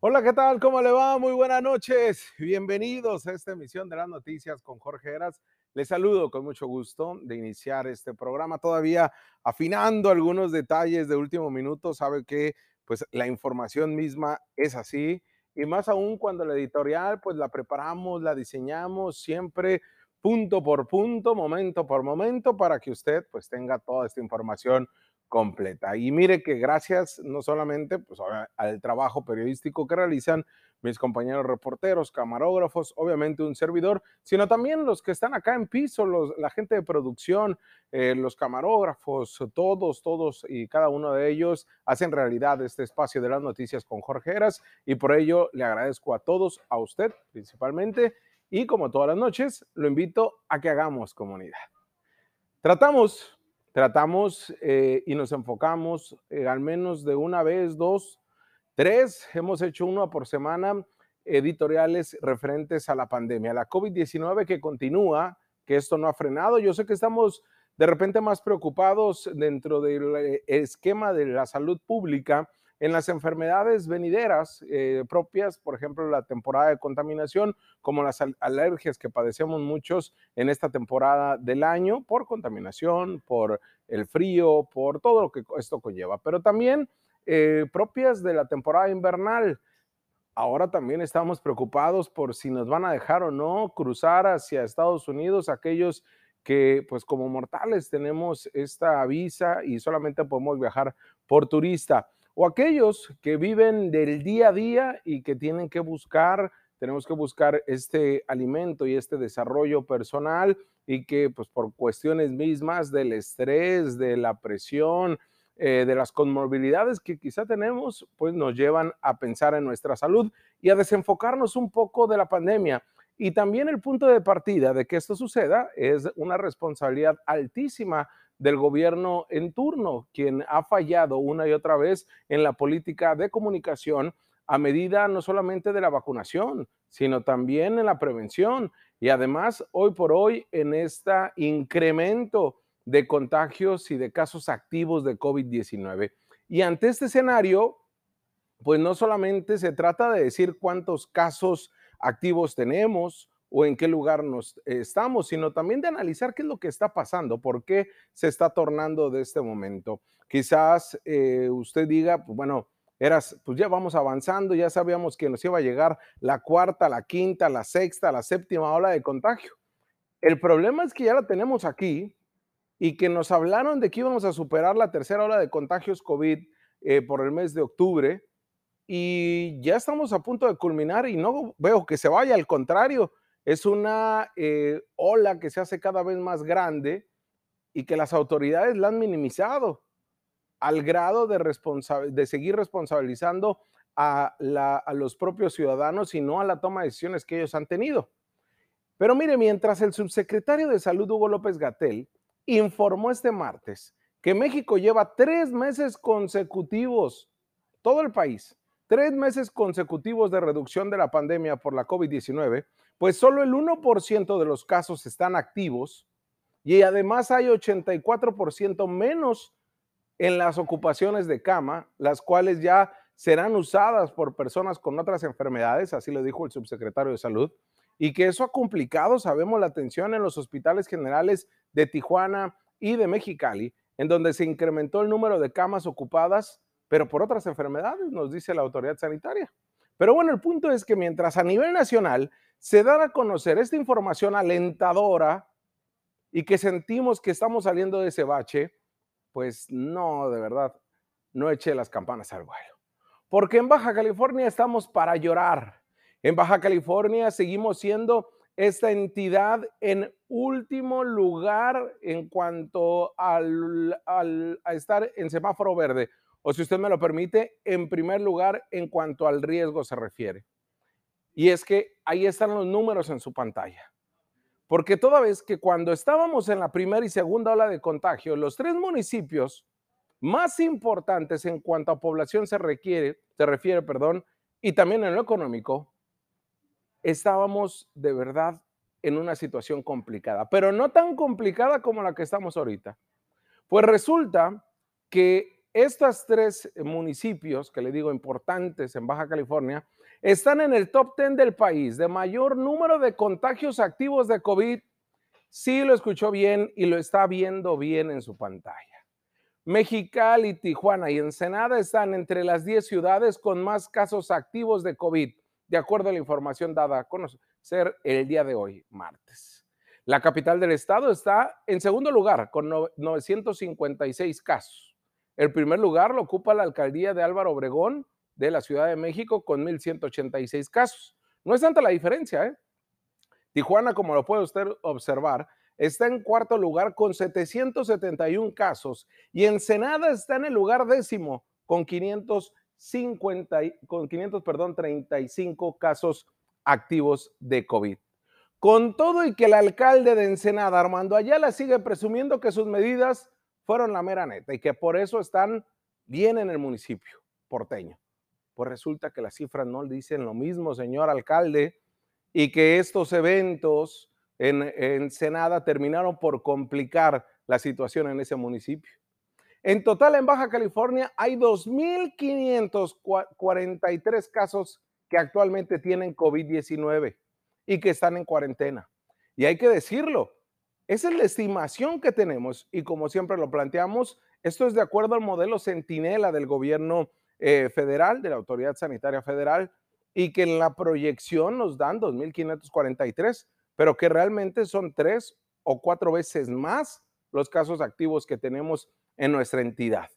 Hola, ¿qué tal? ¿Cómo le va? Muy buenas noches. Bienvenidos a esta emisión de las noticias con Jorge Heras. Les saludo con mucho gusto de iniciar este programa, todavía afinando algunos detalles de último minuto. Sabe que pues la información misma es así y más aún cuando la editorial pues la preparamos, la diseñamos siempre punto por punto, momento por momento para que usted pues tenga toda esta información completa. Y mire que gracias no solamente pues, al trabajo periodístico que realizan mis compañeros reporteros, camarógrafos, obviamente un servidor, sino también los que están acá en piso, los, la gente de producción, eh, los camarógrafos, todos, todos y cada uno de ellos hacen realidad este espacio de las noticias con Jorge Heras y por ello le agradezco a todos, a usted principalmente, y como todas las noches, lo invito a que hagamos comunidad. Tratamos tratamos eh, y nos enfocamos eh, al menos de una vez, dos, tres, hemos hecho uno por semana, editoriales referentes a la pandemia, la COVID-19 que continúa, que esto no ha frenado. Yo sé que estamos de repente más preocupados dentro del eh, esquema de la salud pública en las enfermedades venideras eh, propias, por ejemplo, la temporada de contaminación, como las alergias que padecemos muchos en esta temporada del año por contaminación, por el frío, por todo lo que esto conlleva, pero también eh, propias de la temporada invernal. Ahora también estamos preocupados por si nos van a dejar o no cruzar hacia Estados Unidos aquellos que pues como mortales tenemos esta visa y solamente podemos viajar por turista o aquellos que viven del día a día y que tienen que buscar, tenemos que buscar este alimento y este desarrollo personal y que pues por cuestiones mismas del estrés, de la presión, eh, de las comorbilidades que quizá tenemos, pues nos llevan a pensar en nuestra salud y a desenfocarnos un poco de la pandemia. Y también el punto de partida de que esto suceda es una responsabilidad altísima del gobierno en turno, quien ha fallado una y otra vez en la política de comunicación a medida no solamente de la vacunación, sino también en la prevención y además hoy por hoy en este incremento de contagios y de casos activos de COVID-19. Y ante este escenario, pues no solamente se trata de decir cuántos casos activos tenemos o en qué lugar nos estamos, sino también de analizar qué es lo que está pasando, por qué se está tornando de este momento. Quizás eh, usted diga, pues bueno, eras, pues ya vamos avanzando, ya sabíamos que nos iba a llegar la cuarta, la quinta, la sexta, la séptima ola de contagio. El problema es que ya la tenemos aquí y que nos hablaron de que íbamos a superar la tercera ola de contagios COVID eh, por el mes de octubre y ya estamos a punto de culminar y no veo que se vaya, al contrario, es una eh, ola que se hace cada vez más grande y que las autoridades la han minimizado al grado de, seguir responsabilizando a, a, los propios ciudadanos y no a la toma de decisiones que ellos han tenido. Pero mire, mientras el subsecretario de Salud, Hugo López Gatel, informó este martes que México lleva tres meses consecutivos, todo el país, tres meses consecutivos de reducción de la pandemia por la COVID-19, pues solo el 1% de los casos están activos y además hay 84% menos en las ocupaciones de cama, las cuales ya serán usadas por personas con otras enfermedades, así lo dijo el subsecretario de Salud, y que eso ha complicado, sabemos, la atención en los hospitales generales de Tijuana y de Mexicali, en donde se incrementó el número de camas ocupadas, pero por otras enfermedades, nos dice la autoridad sanitaria. Pero bueno, el punto es que mientras a nivel nacional se da a conocer esta información alentadora y que sentimos que estamos saliendo de ese bache, pues no, de verdad, no eche las campanas al vuelo. Porque en Baja California estamos para llorar. En Baja California seguimos siendo esta entidad en último lugar en cuanto al, a estar en semáforo verde. O si usted me lo permite, en primer lugar en cuanto al riesgo se refiere. Y es que ahí están los números en su pantalla. Porque toda vez que cuando estábamos en la primera y segunda ola de contagio, los tres municipios más importantes en cuanto a población se requiere, se refiere, perdón, y también en lo económico, estábamos de verdad en una situación complicada, pero no tan complicada como la que estamos ahorita. Pues resulta que estos tres municipios, que le digo importantes en Baja California, están en el top 10 del país de mayor número de contagios activos de COVID. Sí lo escuchó bien y lo está viendo bien en su pantalla. Mexicali, Tijuana y Ensenada están entre las 10 ciudades con más casos activos de COVID, de acuerdo a la información dada a conocer el día de hoy, martes. La capital del estado está en segundo lugar con 956 casos. El primer lugar lo ocupa la alcaldía de Álvaro Obregón de la Ciudad de México con 1.186 casos. No es tanta la diferencia, ¿eh? Tijuana, como lo puede usted observar, está en cuarto lugar con 771 casos y Ensenada está en el lugar décimo con 550, con 500, perdón, 35 casos activos de COVID. Con todo y que el alcalde de Ensenada, Armando Ayala, sigue presumiendo que sus medidas fueron la mera neta y que por eso están bien en el municipio porteño. Pues resulta que las cifras no dicen lo mismo, señor alcalde, y que estos eventos en Ensenada terminaron por complicar la situación en ese municipio. En total, en Baja California hay 2.543 casos que actualmente tienen COVID-19 y que están en cuarentena. Y hay que decirlo, esa es la estimación que tenemos y como siempre lo planteamos, esto es de acuerdo al modelo Centinela del gobierno eh, federal, de la Autoridad Sanitaria Federal, y que en la proyección nos dan 2.543, pero que realmente son tres o cuatro veces más los casos activos que tenemos en nuestra entidad.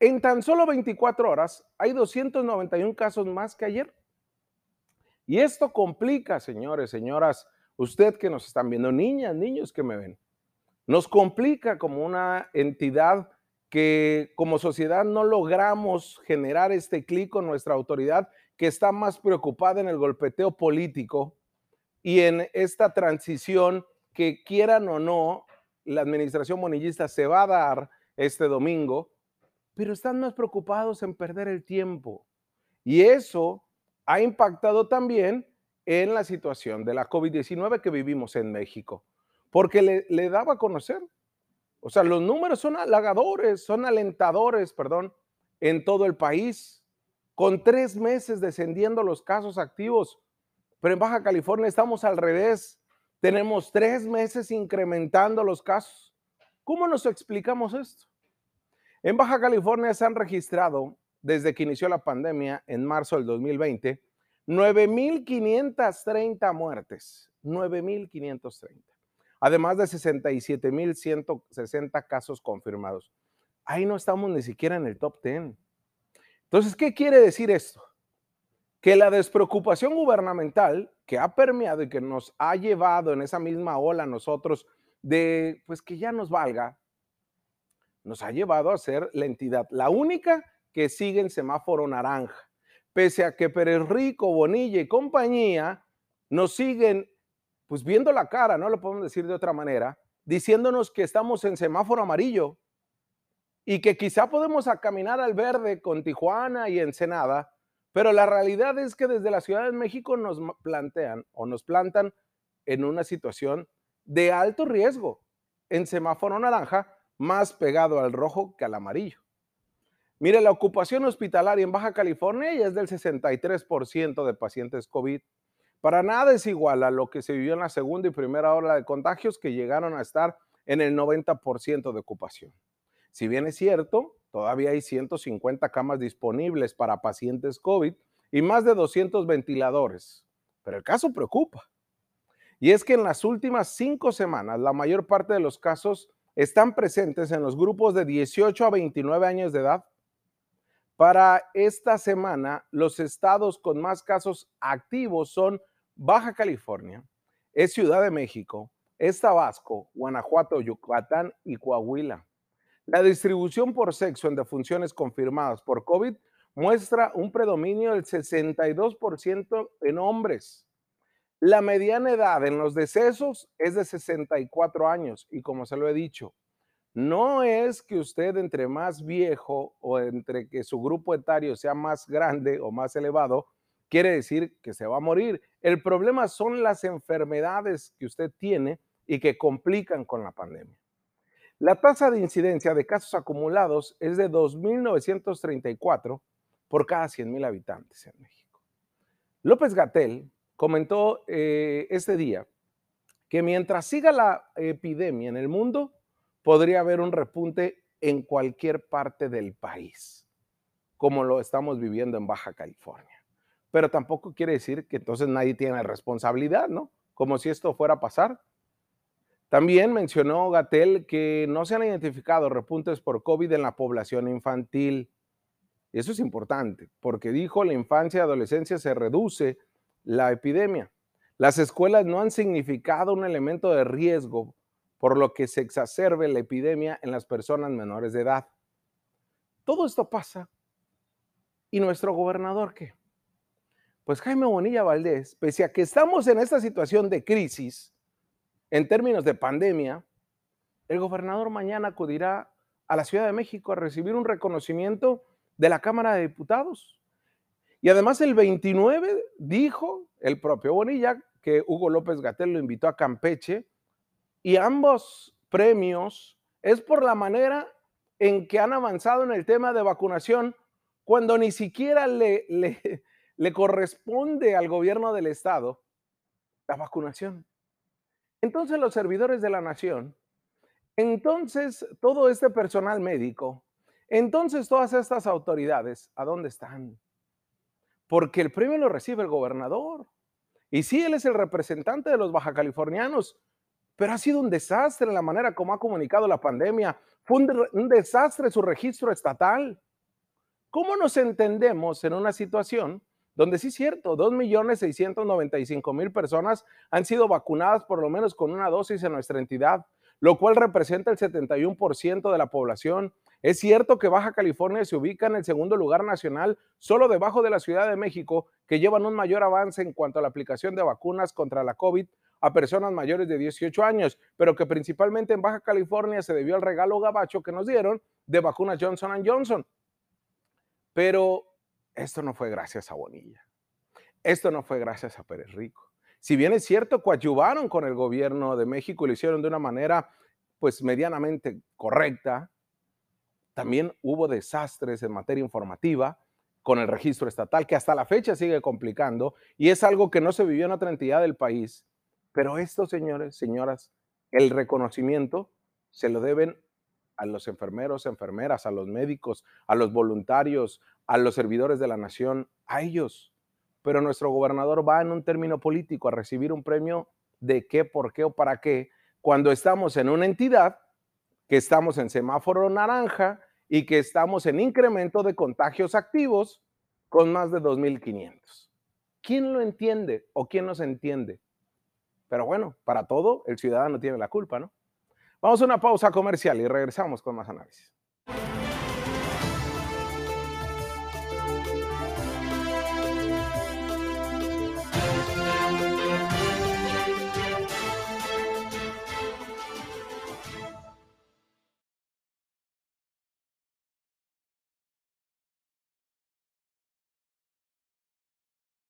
En tan solo 24 horas hay 291 casos más que ayer. Y esto complica, señores, señoras, usted que nos están viendo, niñas, niños que me ven, nos complica como una entidad que como sociedad no logramos generar este clic con nuestra autoridad que está más preocupada en el golpeteo político y en esta transición que quieran o no, la administración monillista se va a dar este domingo, pero están más preocupados en perder el tiempo. Y eso ha impactado también en la situación de la COVID-19 que vivimos en México, porque le, daba a conocer. O sea, los números son halagadores, son alentadores, perdón, en todo el país, con tres meses descendiendo los casos activos, pero en Baja California estamos al revés, tenemos tres meses incrementando los casos. ¿Cómo nos explicamos esto? En Baja California se han registrado desde que inició la pandemia en marzo del 2020 9.530 muertes, 9.530, además de 67.160 casos confirmados. Ahí no estamos ni siquiera en el top 10. Entonces, ¿qué quiere decir esto? Que la despreocupación gubernamental que ha permeado y que nos ha llevado en esa misma ola nosotros de, pues que ya nos valga, nos ha llevado a ser la entidad, la única que sigue en semáforo naranja pese a que Pérez Rico, Bonilla y compañía nos siguen pues viendo la cara, no lo podemos decir de otra manera, diciéndonos que estamos en semáforo amarillo y que quizá podemos caminar al verde con Tijuana y Ensenada, pero la realidad es que desde la Ciudad de México nos plantean o nos plantan en una situación de alto riesgo, en semáforo naranja, más pegado al rojo que al amarillo. Mire, la ocupación hospitalaria en Baja California ya es del 63% de pacientes COVID. Para nada es igual a lo que se vivió en la segunda y primera ola de contagios que llegaron a estar en el 90% de ocupación. Si bien es cierto, todavía hay 150 camas disponibles para pacientes COVID y más de 200 ventiladores, pero el caso preocupa. Y es que en las últimas cinco semanas, la mayor parte de los casos están presentes en los grupos de 18 a 29 años de edad para esta semana, los estados con más casos activos son Baja California, es Ciudad de México, es Tabasco, Guanajuato, Yucatán y Coahuila. La distribución por sexo en defunciones confirmadas por COVID muestra un predominio del 62% en hombres. La mediana edad en los decesos es de 64 años y como se lo he dicho, no es que usted entre más viejo o entre que su grupo etario sea más grande o más elevado, quiere decir que se va a morir. El problema son las enfermedades que usted tiene y que complican con la pandemia. La tasa de incidencia de casos acumulados es de 2.934 por cada 100.000 habitantes en México. López Gatel comentó eh, este día que mientras siga la epidemia en el mundo, podría haber un repunte en cualquier parte del país, como lo estamos viviendo en Baja California. Pero tampoco quiere decir que entonces nadie tiene responsabilidad, ¿no? Como si esto fuera a pasar. También mencionó Gatel que no se han identificado repuntes por COVID en la población infantil. Eso es importante, porque dijo la infancia y adolescencia se reduce la epidemia. Las escuelas no han significado un elemento de riesgo, por lo que se exacerbe la epidemia en las personas menores de edad. Todo esto pasa. ¿Y nuestro gobernador qué? Pues Jaime Bonilla Valdés, pese a que estamos en esta situación de crisis, en términos de pandemia, el gobernador mañana acudirá a la Ciudad de México a recibir un reconocimiento de la Cámara de Diputados. Y además el 29 dijo el propio Bonilla que Hugo López Gatel lo invitó a Campeche y ambos premios es por la manera en que han avanzado en el tema de vacunación cuando ni siquiera le, le, le corresponde al gobierno del estado la vacunación. Entonces los servidores de la nación, entonces todo este personal médico, entonces todas estas autoridades, ¿a dónde están? Porque el premio lo recibe el gobernador. Y sí, él es el representante de los baja californianos, pero ha sido un desastre la manera como ha comunicado la pandemia. Fue un, un desastre su registro estatal. ¿Cómo nos entendemos en una situación donde sí es cierto, 2.695.000 personas han sido vacunadas por lo menos con una dosis en nuestra entidad, lo cual representa el 71% de la población. Es cierto que Baja California se ubica en el segundo lugar nacional, solo debajo de la Ciudad de México, que llevan un mayor avance en cuanto a la aplicación de vacunas contra la COVID a personas mayores de 18 años, pero que principalmente en Baja California se debió al regalo gabacho que nos dieron de vacunas Johnson Johnson. Pero esto no fue gracias a Bonilla. Esto no fue gracias a Pérez Rico. Si bien es cierto, coadyuvaron con el gobierno de México y lo hicieron de una manera pues medianamente correcta, también hubo desastres en materia informativa con el registro estatal que hasta la fecha sigue complicando y es algo que no se vivió en otra entidad del país. Pero esto, señores, señoras, el reconocimiento se lo deben a los enfermeros, enfermeras, a los médicos, a los voluntarios, a los servidores de la nación, a ellos. Pero nuestro gobernador va en un término político a recibir un premio de qué, por qué o para qué, cuando estamos en una entidad que estamos en semáforo naranja y que estamos en incremento de contagios activos con más de 2.500. ¿Quién lo entiende o quién nos entiende? Pero bueno, para todo el ciudadano tiene la culpa, ¿no? Vamos a una pausa comercial y regresamos con más análisis.